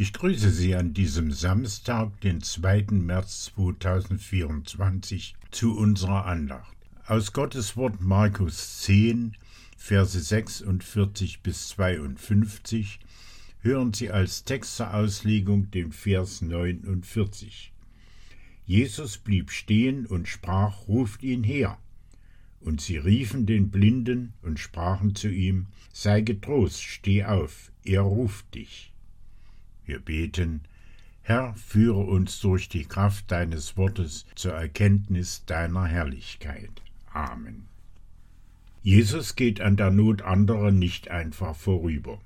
Ich grüße Sie an diesem Samstag, den 2. März 2024, zu unserer Andacht. Aus Gottes Wort Markus 10, Verse 46 bis 52 hören Sie als Text zur Auslegung den Vers 49. Jesus blieb stehen und sprach, ruft ihn her. Und sie riefen den Blinden und sprachen zu ihm, Sei getrost, steh auf, er ruft dich. Wir beten, Herr, führe uns durch die Kraft deines Wortes zur Erkenntnis deiner Herrlichkeit. Amen. Jesus geht an der Not anderer nicht einfach vorüber.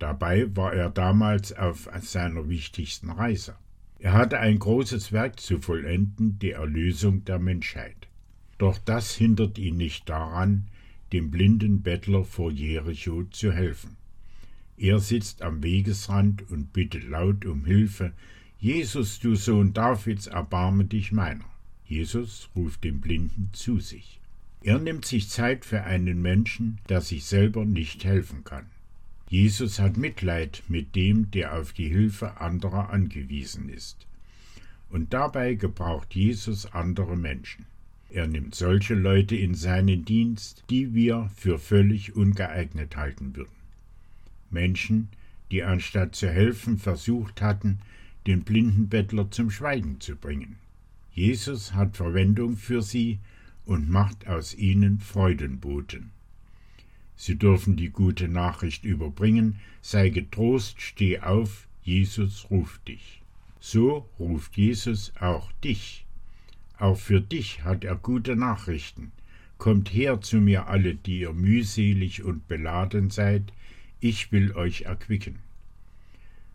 Dabei war er damals auf seiner wichtigsten Reise. Er hatte ein großes Werk zu vollenden, die Erlösung der Menschheit. Doch das hindert ihn nicht daran, dem blinden Bettler vor Jericho zu helfen. Er sitzt am Wegesrand und bittet laut um Hilfe. Jesus, du Sohn Davids, erbarme dich meiner. Jesus ruft den Blinden zu sich. Er nimmt sich Zeit für einen Menschen, der sich selber nicht helfen kann. Jesus hat Mitleid mit dem, der auf die Hilfe anderer angewiesen ist. Und dabei gebraucht Jesus andere Menschen. Er nimmt solche Leute in seinen Dienst, die wir für völlig ungeeignet halten würden. Menschen, die anstatt zu helfen versucht hatten, den blinden Bettler zum Schweigen zu bringen. Jesus hat Verwendung für sie und macht aus ihnen Freudenboten. Sie dürfen die gute Nachricht überbringen, sei getrost, steh auf, Jesus ruft dich. So ruft Jesus auch dich. Auch für dich hat er gute Nachrichten. Kommt her zu mir alle, die ihr mühselig und beladen seid, ich will euch erquicken.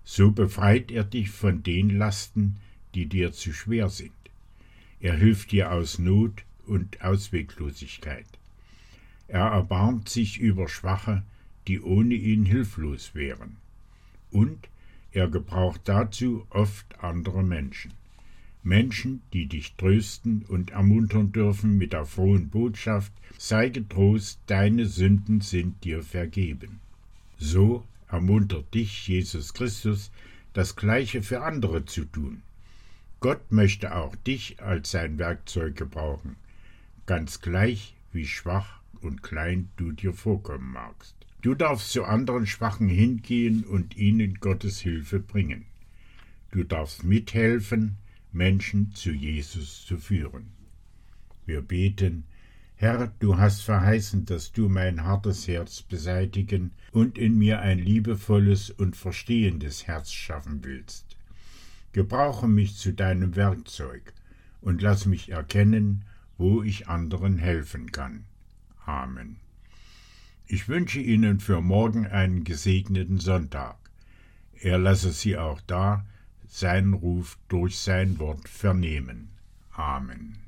So befreit er dich von den Lasten, die dir zu schwer sind. Er hilft dir aus Not und Ausweglosigkeit. Er erbarmt sich über Schwache, die ohne ihn hilflos wären. Und er gebraucht dazu oft andere Menschen. Menschen, die dich trösten und ermuntern dürfen mit der frohen Botschaft, sei getrost, deine Sünden sind dir vergeben. So ermuntert dich Jesus Christus, das Gleiche für andere zu tun. Gott möchte auch dich als sein Werkzeug gebrauchen, ganz gleich wie schwach und klein du dir vorkommen magst. Du darfst zu anderen Schwachen hingehen und ihnen Gottes Hilfe bringen. Du darfst mithelfen, Menschen zu Jesus zu führen. Wir beten, Herr, du hast verheißen, dass du mein hartes Herz beseitigen und in mir ein liebevolles und verstehendes Herz schaffen willst. Gebrauche mich zu deinem Werkzeug und lass mich erkennen, wo ich anderen helfen kann. Amen. Ich wünsche Ihnen für morgen einen gesegneten Sonntag. Er lasse Sie auch da seinen Ruf durch sein Wort vernehmen. Amen.